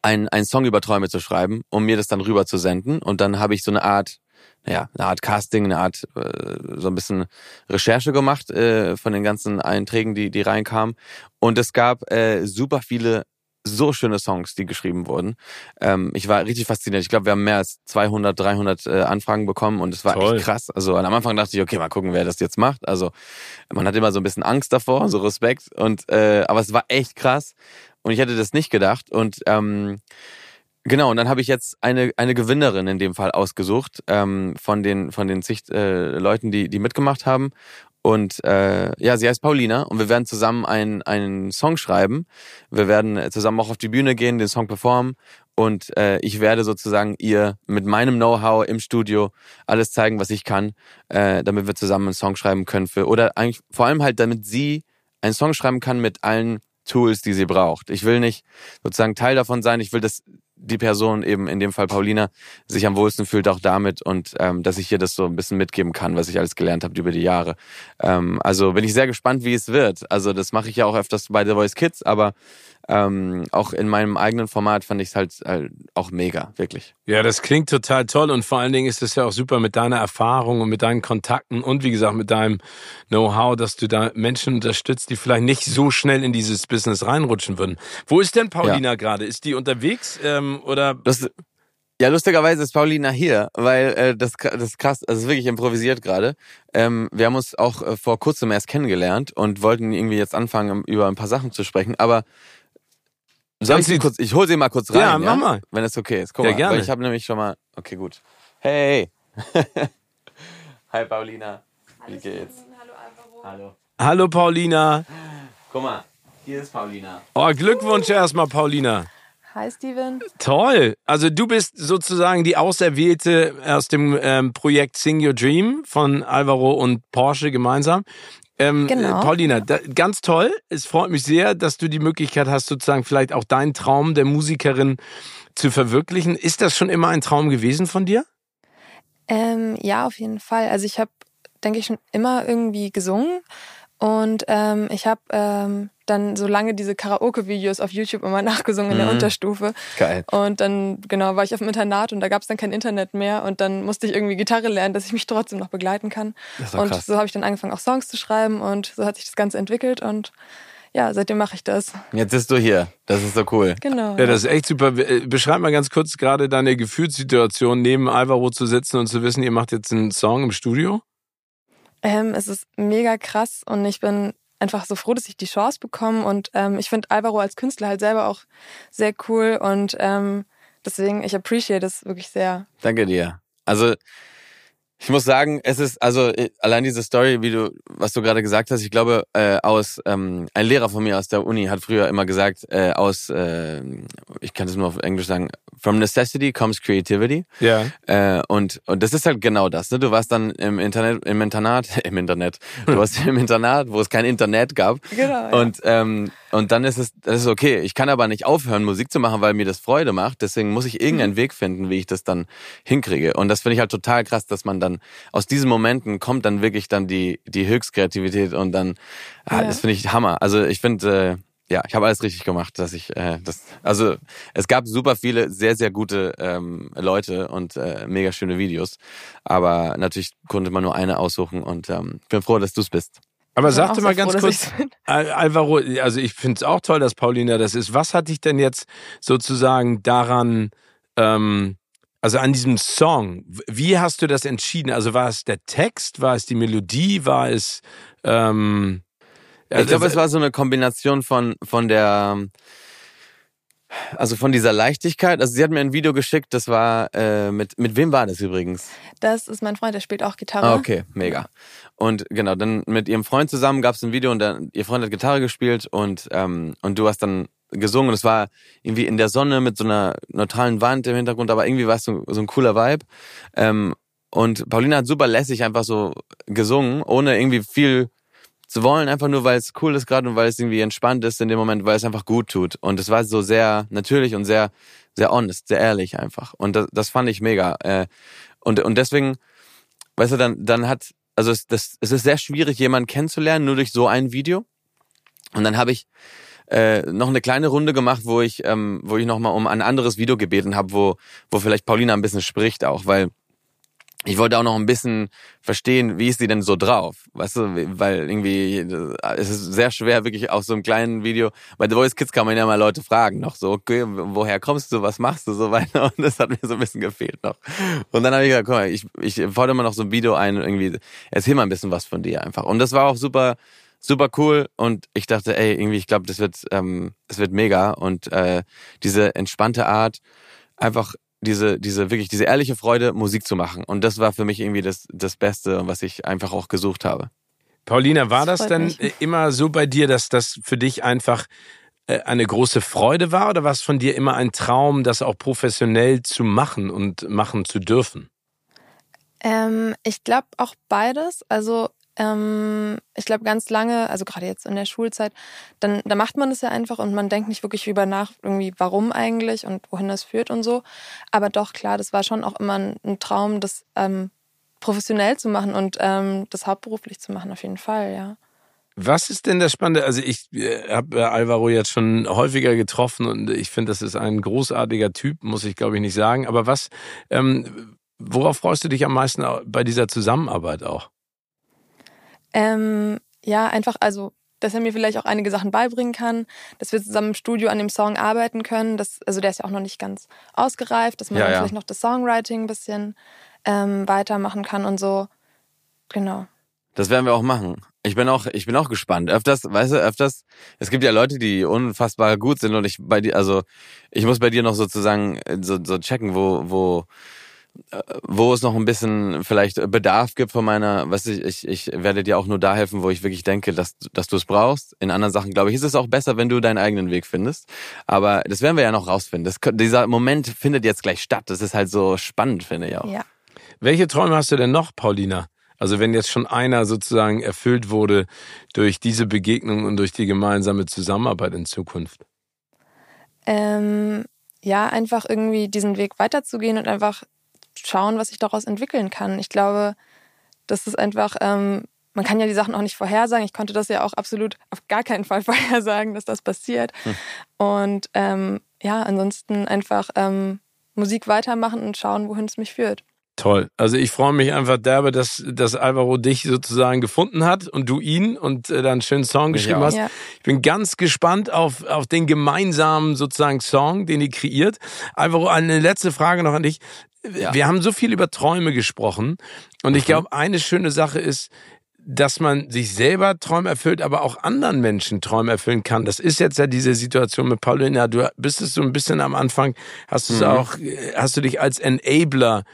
ein, ein Song über Träume zu schreiben, um mir das dann rüber zu senden. Und dann habe ich so eine Art, naja, eine Art Casting, eine Art äh, so ein bisschen Recherche gemacht äh, von den ganzen Einträgen, die, die reinkamen. Und es gab äh, super viele so schöne Songs, die geschrieben wurden. Ähm, ich war richtig fasziniert. Ich glaube, wir haben mehr als 200, 300 äh, Anfragen bekommen und es war Toll. echt krass. Also am Anfang dachte ich, okay, mal gucken, wer das jetzt macht. Also man hat immer so ein bisschen Angst davor, so Respekt. Und äh, aber es war echt krass und ich hätte das nicht gedacht. Und ähm, Genau, und dann habe ich jetzt eine, eine Gewinnerin in dem Fall ausgesucht ähm, von den von den zig äh, Leuten, die die mitgemacht haben. Und äh, ja, sie heißt Paulina und wir werden zusammen einen, einen Song schreiben. Wir werden zusammen auch auf die Bühne gehen, den Song performen und äh, ich werde sozusagen ihr mit meinem Know-how im Studio alles zeigen, was ich kann, äh, damit wir zusammen einen Song schreiben können für oder eigentlich vor allem halt, damit sie einen Song schreiben kann mit allen Tools, die sie braucht. Ich will nicht sozusagen Teil davon sein. Ich will, dass die Person eben in dem Fall Paulina sich am wohlsten fühlt auch damit und ähm, dass ich ihr das so ein bisschen mitgeben kann, was ich alles gelernt habe über die Jahre. Ähm, also bin ich sehr gespannt, wie es wird. Also das mache ich ja auch öfters bei The Voice Kids, aber ähm, auch in meinem eigenen Format fand ich es halt, halt auch mega, wirklich. Ja, das klingt total toll und vor allen Dingen ist es ja auch super mit deiner Erfahrung und mit deinen Kontakten und wie gesagt mit deinem Know-how, dass du da Menschen unterstützt, die vielleicht nicht so schnell in dieses Business reinrutschen würden. Wo ist denn Paulina ja. gerade? Ist die unterwegs ähm, oder? Das, ja, lustigerweise ist Paulina hier, weil äh, das, das ist krass, also wirklich improvisiert gerade. Ähm, wir haben uns auch äh, vor kurzem erst kennengelernt und wollten irgendwie jetzt anfangen, über ein paar Sachen zu sprechen, aber soll ich, sie kurz, ich hol sie mal kurz rein, ja, mach mal. Wenn es okay ist. Guck ja, mal, gerne. Weil ich habe nämlich schon mal, okay, gut. Hey. Hi Paulina. Wie Alles geht's? Hallo Alvaro. Hallo. Hallo Paulina. Guck mal, hier ist Paulina. Oh, Glückwunsch erstmal Paulina. Hi Steven. Toll. Also du bist sozusagen die Auserwählte aus dem ähm, Projekt Sing Your Dream von Alvaro und Porsche gemeinsam. Ähm, genau. Paulina, da, ganz toll. Es freut mich sehr, dass du die Möglichkeit hast, sozusagen vielleicht auch deinen Traum der Musikerin zu verwirklichen. Ist das schon immer ein Traum gewesen von dir? Ähm, ja, auf jeden Fall. Also ich habe, denke ich, schon immer irgendwie gesungen und ähm, ich habe ähm, dann so lange diese Karaoke-Videos auf YouTube immer nachgesungen in der mhm. Unterstufe. Geil. Und dann, genau, war ich auf dem Internat und da gab es dann kein Internet mehr und dann musste ich irgendwie Gitarre lernen, dass ich mich trotzdem noch begleiten kann. Und krass. so habe ich dann angefangen, auch Songs zu schreiben und so hat sich das Ganze entwickelt und ja, seitdem mache ich das. Jetzt bist du hier. Das ist so cool. Genau. Ja, das ist echt super. Äh, beschreib mal ganz kurz gerade deine Gefühlssituation, neben Alvaro zu sitzen und zu wissen, ihr macht jetzt einen Song im Studio. Ähm, es ist mega krass und ich bin einfach so froh, dass ich die Chance bekomme. Und ähm, ich finde Alvaro als Künstler halt selber auch sehr cool und ähm, deswegen, ich appreciate es wirklich sehr. Danke dir. Also ich muss sagen, es ist also äh, allein diese Story, wie du, was du gerade gesagt hast. Ich glaube, äh, aus ähm, ein Lehrer von mir aus der Uni hat früher immer gesagt, äh, aus, äh, ich kann das nur auf Englisch sagen, from necessity comes creativity. Ja. Äh, und und das ist halt genau das. Ne? Du warst dann im Internet, im Internat, im Internet. Du warst im Internat, wo es kein Internet gab. Genau. Ja. Und ähm, und dann ist es, das ist okay. Ich kann aber nicht aufhören, Musik zu machen, weil mir das Freude macht. Deswegen muss ich irgendeinen mhm. Weg finden, wie ich das dann hinkriege. Und das finde ich halt total krass, dass man dann aus diesen Momenten kommt dann wirklich dann die, die Höchstkreativität und dann, ah, ja. das finde ich Hammer. Also ich finde, äh, ja, ich habe alles richtig gemacht, dass ich äh, das. Also es gab super viele sehr sehr gute ähm, Leute und äh, mega schöne Videos, aber natürlich konnte man nur eine aussuchen und ähm, ich bin froh, dass du es bist. Aber sag dir mal ganz froh, kurz, Alvaro, also ich finde es auch toll, dass Paulina das ist. Was hat dich denn jetzt sozusagen daran, ähm, also an diesem Song, wie hast du das entschieden? Also war es der Text, war es die Melodie, war es... Ähm, ich glaube, es war so eine Kombination von, von der Also von dieser Leichtigkeit, also sie hat mir ein Video geschickt, das war äh, mit mit wem war das übrigens? Das ist mein Freund, der spielt auch Gitarre. Ah, okay, mega. Und genau, dann mit ihrem Freund zusammen gab es ein Video und dann, ihr Freund hat Gitarre gespielt und ähm, und du hast dann gesungen und es war irgendwie in der Sonne mit so einer neutralen Wand im Hintergrund, aber irgendwie war es so, so ein cooler Vibe. Ähm, und Paulina hat super lässig einfach so gesungen, ohne irgendwie viel zu wollen, einfach nur, weil es cool ist gerade und weil es irgendwie entspannt ist in dem Moment, weil es einfach gut tut. Und es war so sehr natürlich und sehr, sehr honest, sehr ehrlich einfach. Und das, das fand ich mega. Äh, und, und deswegen, weißt du, dann, dann hat, also es, das, es ist sehr schwierig, jemanden kennenzulernen, nur durch so ein Video. Und dann habe ich äh, noch eine kleine Runde gemacht, wo ich, ähm, wo ich nochmal um ein anderes Video gebeten habe, wo, wo vielleicht Paulina ein bisschen spricht auch, weil ich wollte auch noch ein bisschen verstehen, wie ist sie denn so drauf? Weißt du, weil irgendwie, es ist sehr schwer, wirklich auf so einem kleinen Video. Bei The Voice Kids kann man ja mal Leute fragen, noch so, okay, woher kommst du, was machst du, so weiter. Und das hat mir so ein bisschen gefehlt noch. Und dann habe ich gesagt, guck mal, ich, ich fordere mal noch so ein Video ein, irgendwie, erzähl mal ein bisschen was von dir einfach. Und das war auch super, super cool. Und ich dachte, ey, irgendwie, ich glaube, das wird, ähm, es wird mega. Und äh, diese entspannte Art, einfach diese, diese, wirklich diese ehrliche Freude, Musik zu machen. Und das war für mich irgendwie das, das Beste, was ich einfach auch gesucht habe. Paulina, war das, das denn mich. immer so bei dir, dass das für dich einfach äh, eine große Freude war oder war es von dir immer ein Traum, das auch professionell zu machen und machen zu dürfen? Ähm, ich glaube auch beides. Also ähm, ich glaube, ganz lange, also gerade jetzt in der Schulzeit, dann da macht man das ja einfach und man denkt nicht wirklich über nach, irgendwie, warum eigentlich und wohin das führt und so. Aber doch, klar, das war schon auch immer ein, ein Traum, das ähm, professionell zu machen und ähm, das hauptberuflich zu machen, auf jeden Fall, ja. Was ist denn das Spannende? Also ich äh, habe äh, Alvaro jetzt schon häufiger getroffen und ich finde, das ist ein großartiger Typ, muss ich glaube ich nicht sagen. Aber was, ähm, worauf freust du dich am meisten bei dieser Zusammenarbeit auch? Ähm, ja, einfach, also, dass er mir vielleicht auch einige Sachen beibringen kann, dass wir zusammen im Studio an dem Song arbeiten können. Das, also der ist ja auch noch nicht ganz ausgereift, dass man ja, ja. vielleicht noch das Songwriting ein bisschen ähm, weitermachen kann und so. Genau. Das werden wir auch machen. Ich bin auch, ich bin auch gespannt. Öfters, weißt du, öfters, es gibt ja Leute, die unfassbar gut sind und ich bei dir, also ich muss bei dir noch sozusagen äh, so, so checken, wo, wo, wo es noch ein bisschen vielleicht Bedarf gibt von meiner, was ich, ich, ich werde dir auch nur da helfen, wo ich wirklich denke, dass, dass du es brauchst. In anderen Sachen, glaube ich, ist es auch besser, wenn du deinen eigenen Weg findest. Aber das werden wir ja noch rausfinden. Das, dieser Moment findet jetzt gleich statt. Das ist halt so spannend, finde ich auch. Ja. Welche Träume hast du denn noch, Paulina? Also wenn jetzt schon einer sozusagen erfüllt wurde durch diese Begegnung und durch die gemeinsame Zusammenarbeit in Zukunft? Ähm, ja, einfach irgendwie diesen Weg weiterzugehen und einfach schauen, was sich daraus entwickeln kann. Ich glaube, das ist einfach, ähm, man kann ja die Sachen auch nicht vorhersagen. Ich konnte das ja auch absolut auf gar keinen Fall vorhersagen, dass das passiert. Hm. Und ähm, ja, ansonsten einfach ähm, Musik weitermachen und schauen, wohin es mich führt. Toll. Also ich freue mich einfach derbe, dass, dass Alvaro dich sozusagen gefunden hat und du ihn und äh, dann einen schönen Song geschrieben hast. Ja. Ich bin ganz gespannt auf, auf den gemeinsamen sozusagen Song, den ihr kreiert. Alvaro, eine letzte Frage noch an dich. Ja. Wir haben so viel über Träume gesprochen und ich mhm. glaube, eine schöne Sache ist, dass man sich selber Träume erfüllt, aber auch anderen Menschen Träume erfüllen kann. Das ist jetzt ja diese Situation mit Paulina. Du bist es so ein bisschen am Anfang, hast du mhm. auch, hast du dich als Enabler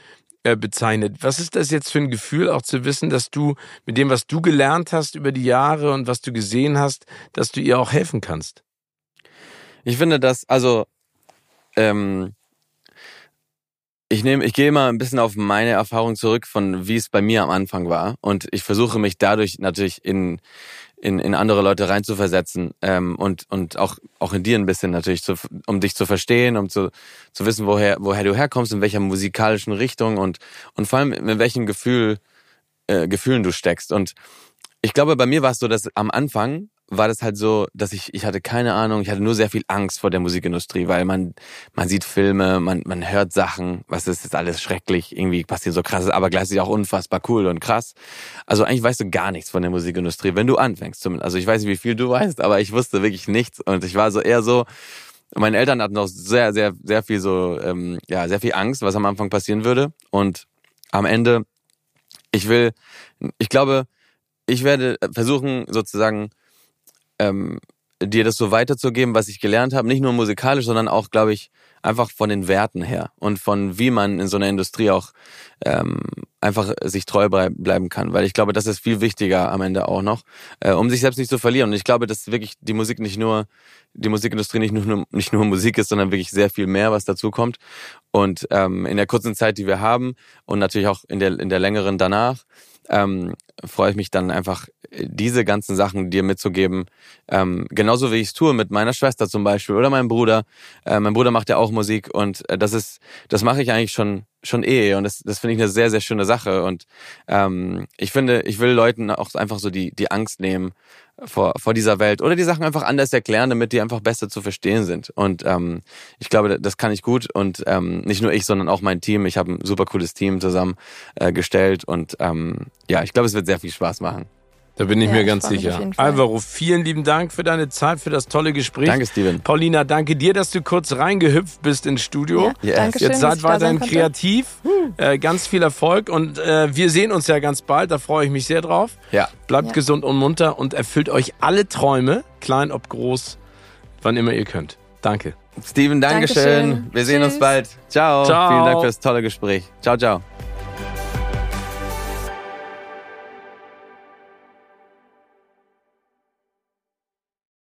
äh, bezeichnet. Was ist das jetzt für ein Gefühl, auch zu wissen, dass du mit dem, was du gelernt hast über die Jahre und was du gesehen hast, dass du ihr auch helfen kannst? Ich finde das, also ähm, ich nehme, ich gehe mal ein bisschen auf meine Erfahrung zurück, von wie es bei mir am Anfang war. Und ich versuche mich dadurch natürlich in, in, in andere Leute reinzuversetzen ähm, und, und auch, auch in dir ein bisschen natürlich, zu, um dich zu verstehen, um zu, zu wissen, woher, woher du herkommst, in welcher musikalischen Richtung und, und vor allem in welchem Gefühl, äh, Gefühlen du steckst. Und ich glaube, bei mir war es so, dass am Anfang war das halt so, dass ich, ich hatte keine Ahnung, ich hatte nur sehr viel Angst vor der Musikindustrie, weil man, man sieht Filme, man, man hört Sachen, was ist jetzt alles schrecklich, irgendwie passiert so krasses, aber gleichzeitig auch unfassbar cool und krass. Also eigentlich weißt du gar nichts von der Musikindustrie, wenn du anfängst. Also ich weiß nicht, wie viel du weißt, aber ich wusste wirklich nichts und ich war so eher so, meine Eltern hatten noch sehr, sehr, sehr viel so, ähm, ja, sehr viel Angst, was am Anfang passieren würde und am Ende, ich will, ich glaube, ich werde versuchen sozusagen, ähm, dir das so weiterzugeben, was ich gelernt habe. Nicht nur musikalisch, sondern auch, glaube ich, einfach von den Werten her und von wie man in so einer Industrie auch ähm, einfach sich treu bleiben kann. Weil ich glaube, das ist viel wichtiger am Ende auch noch, äh, um sich selbst nicht zu verlieren. Und ich glaube, dass wirklich die Musik nicht nur, die Musikindustrie nicht nur, nicht nur Musik ist, sondern wirklich sehr viel mehr, was dazu kommt. Und ähm, in der kurzen Zeit, die wir haben und natürlich auch in der, in der längeren danach, ähm, freue ich mich dann einfach, diese ganzen Sachen dir mitzugeben. Ähm, genauso wie ich es tue mit meiner Schwester zum Beispiel oder meinem Bruder. Äh, mein Bruder macht ja auch Musik und äh, das ist, das mache ich eigentlich schon schon eh und das, das finde ich eine sehr, sehr schöne Sache. Und ähm, ich finde, ich will Leuten auch einfach so die, die Angst nehmen vor, vor dieser Welt oder die Sachen einfach anders erklären, damit die einfach besser zu verstehen sind. Und ähm, ich glaube, das kann ich gut und ähm, nicht nur ich, sondern auch mein Team. Ich habe ein super cooles Team zusammen äh, und ähm, ja, ich glaube, es wird sehr viel Spaß machen. Da bin ich ja, mir ganz sicher. Alvaro, vielen lieben Dank für deine Zeit, für das tolle Gespräch. Danke, Steven. Paulina, danke dir, dass du kurz reingehüpft bist ins Studio. Ja, yes. Dankeschön, Jetzt seid weiterhin kreativ. Äh, ganz viel Erfolg und äh, wir sehen uns ja ganz bald. Da freue ich mich sehr drauf. Ja. Bleibt ja. gesund und munter und erfüllt euch alle Träume, klein ob groß, wann immer ihr könnt. Danke. Steven, Dankeschön. Dankeschön. Wir sehen Tschüss. uns bald. Ciao. ciao. Vielen Dank für das tolle Gespräch. Ciao, ciao.